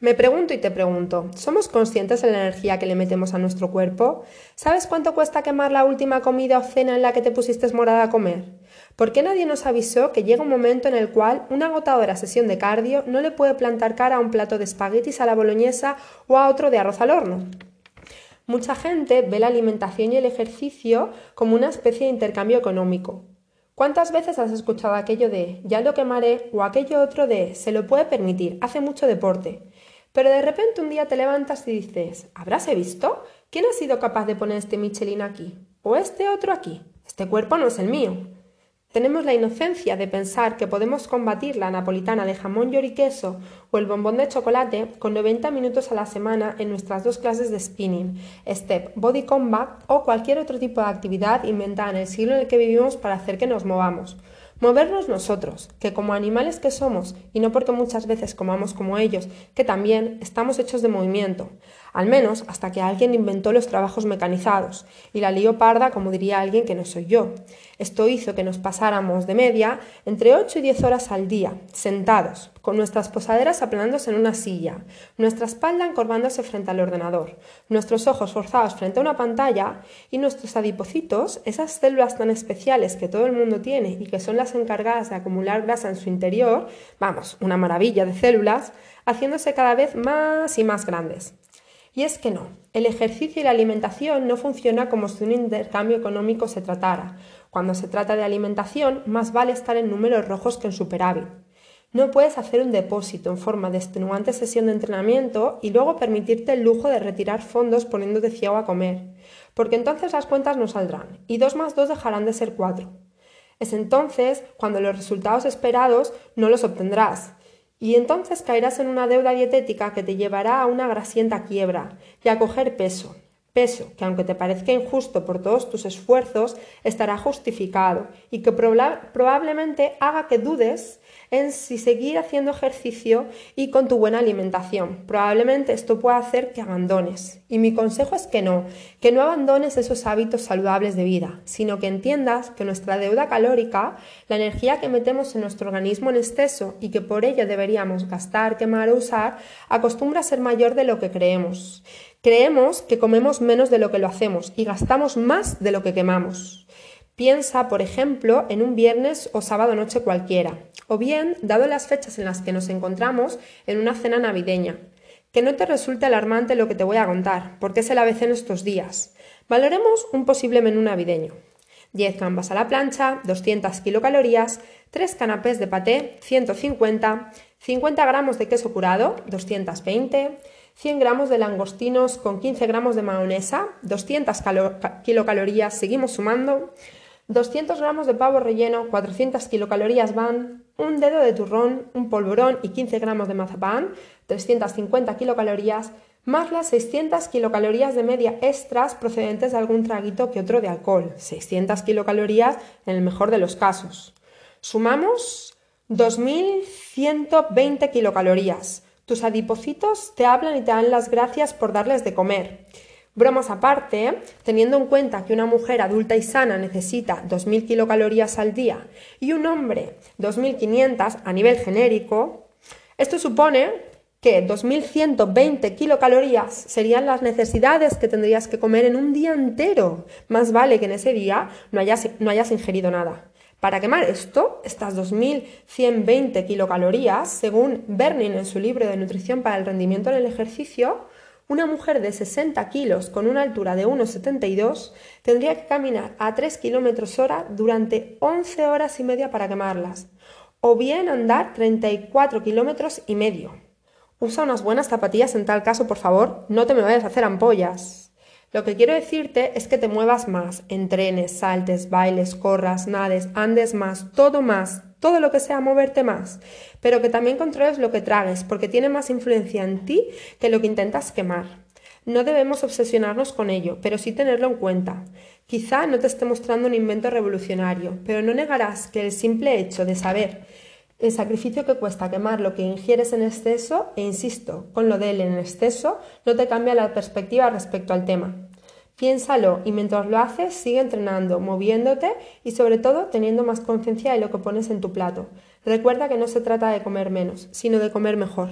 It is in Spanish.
Me pregunto y te pregunto, ¿somos conscientes de la energía que le metemos a nuestro cuerpo? ¿Sabes cuánto cuesta quemar la última comida o cena en la que te pusiste morada a comer? ¿Por qué nadie nos avisó que llega un momento en el cual una agotadora sesión de cardio no le puede plantar cara a un plato de espaguetis a la boloñesa o a otro de arroz al horno? Mucha gente ve la alimentación y el ejercicio como una especie de intercambio económico. ¿Cuántas veces has escuchado aquello de ya lo quemaré o aquello otro de se lo puede permitir, hace mucho deporte? Pero de repente un día te levantas y dices, ¿habráse visto? ¿Quién ha sido capaz de poner este Michelin aquí? ¿O este otro aquí? Este cuerpo no es el mío. Tenemos la inocencia de pensar que podemos combatir la napolitana de jamón y queso o el bombón de chocolate con 90 minutos a la semana en nuestras dos clases de spinning, step, body combat o cualquier otro tipo de actividad inventada en el siglo en el que vivimos para hacer que nos movamos. Movernos nosotros, que como animales que somos, y no porque muchas veces comamos como ellos, que también estamos hechos de movimiento, al menos hasta que alguien inventó los trabajos mecanizados, y la lío parda como diría alguien que no soy yo. Esto hizo que nos pasáramos de media entre 8 y 10 horas al día, sentados, con nuestras posaderas aplanándose en una silla, nuestra espalda encorvándose frente al ordenador, nuestros ojos forzados frente a una pantalla y nuestros adipocitos, esas células tan especiales que todo el mundo tiene y que son las encargadas de acumular grasa en su interior, vamos, una maravilla de células, haciéndose cada vez más y más grandes. Y es que no, el ejercicio y la alimentación no funciona como si un intercambio económico se tratara. Cuando se trata de alimentación, más vale estar en números rojos que en superávit. No puedes hacer un depósito en forma de extenuante sesión de entrenamiento y luego permitirte el lujo de retirar fondos poniéndote ciego a comer, porque entonces las cuentas no saldrán y dos más dos dejarán de ser cuatro. Es entonces cuando los resultados esperados no los obtendrás y entonces caerás en una deuda dietética que te llevará a una grasienta quiebra y a coger peso, peso que aunque te parezca injusto por todos tus esfuerzos, estará justificado y que probablemente haga que dudes en si seguir haciendo ejercicio y con tu buena alimentación. Probablemente esto pueda hacer que abandones. Y mi consejo es que no, que no abandones esos hábitos saludables de vida, sino que entiendas que nuestra deuda calórica, la energía que metemos en nuestro organismo en exceso y que por ello deberíamos gastar, quemar o usar, acostumbra a ser mayor de lo que creemos. Creemos que comemos menos de lo que lo hacemos y gastamos más de lo que quemamos. Piensa, por ejemplo, en un viernes o sábado noche cualquiera, o bien, dado las fechas en las que nos encontramos, en una cena navideña. Que no te resulte alarmante lo que te voy a contar, porque es el ABC en estos días. Valoremos un posible menú navideño. 10 gambas a la plancha, 200 kilocalorías, 3 canapés de paté, 150, 50 gramos de queso curado, 220, 100 gramos de langostinos con 15 gramos de mayonesa, 200 kilocalorías, seguimos sumando, 200 gramos de pavo relleno, 400 kilocalorías van, un dedo de turrón, un polvorón y 15 gramos de mazapán, 350 kilocalorías, más las 600 kilocalorías de media extras procedentes de algún traguito que otro de alcohol, 600 kilocalorías en el mejor de los casos. Sumamos 2.120 kilocalorías. Tus adipocitos te hablan y te dan las gracias por darles de comer. Bromas aparte, teniendo en cuenta que una mujer adulta y sana necesita 2.000 kilocalorías al día y un hombre 2.500 a nivel genérico, esto supone que 2.120 kilocalorías serían las necesidades que tendrías que comer en un día entero. Más vale que en ese día no hayas, no hayas ingerido nada. Para quemar esto, estas 2.120 kilocalorías, según Bernin en su libro de nutrición para el rendimiento en el ejercicio, una mujer de 60 kilos con una altura de 1,72 tendría que caminar a 3 kilómetros hora durante 11 horas y media para quemarlas, o bien andar 34 kilómetros y medio. Usa unas buenas zapatillas en tal caso, por favor, no te me vayas a hacer ampollas. Lo que quiero decirte es que te muevas más, entrenes, saltes, bailes, corras, nades, andes más, todo más, todo lo que sea moverte más, pero que también controles lo que tragues, porque tiene más influencia en ti que lo que intentas quemar. No debemos obsesionarnos con ello, pero sí tenerlo en cuenta. Quizá no te esté mostrando un invento revolucionario, pero no negarás que el simple hecho de saber el sacrificio que cuesta quemar lo que ingieres en exceso, e insisto, con lo de él en exceso, no te cambia la perspectiva respecto al tema. Piénsalo y mientras lo haces sigue entrenando, moviéndote y sobre todo teniendo más conciencia de lo que pones en tu plato. Recuerda que no se trata de comer menos, sino de comer mejor.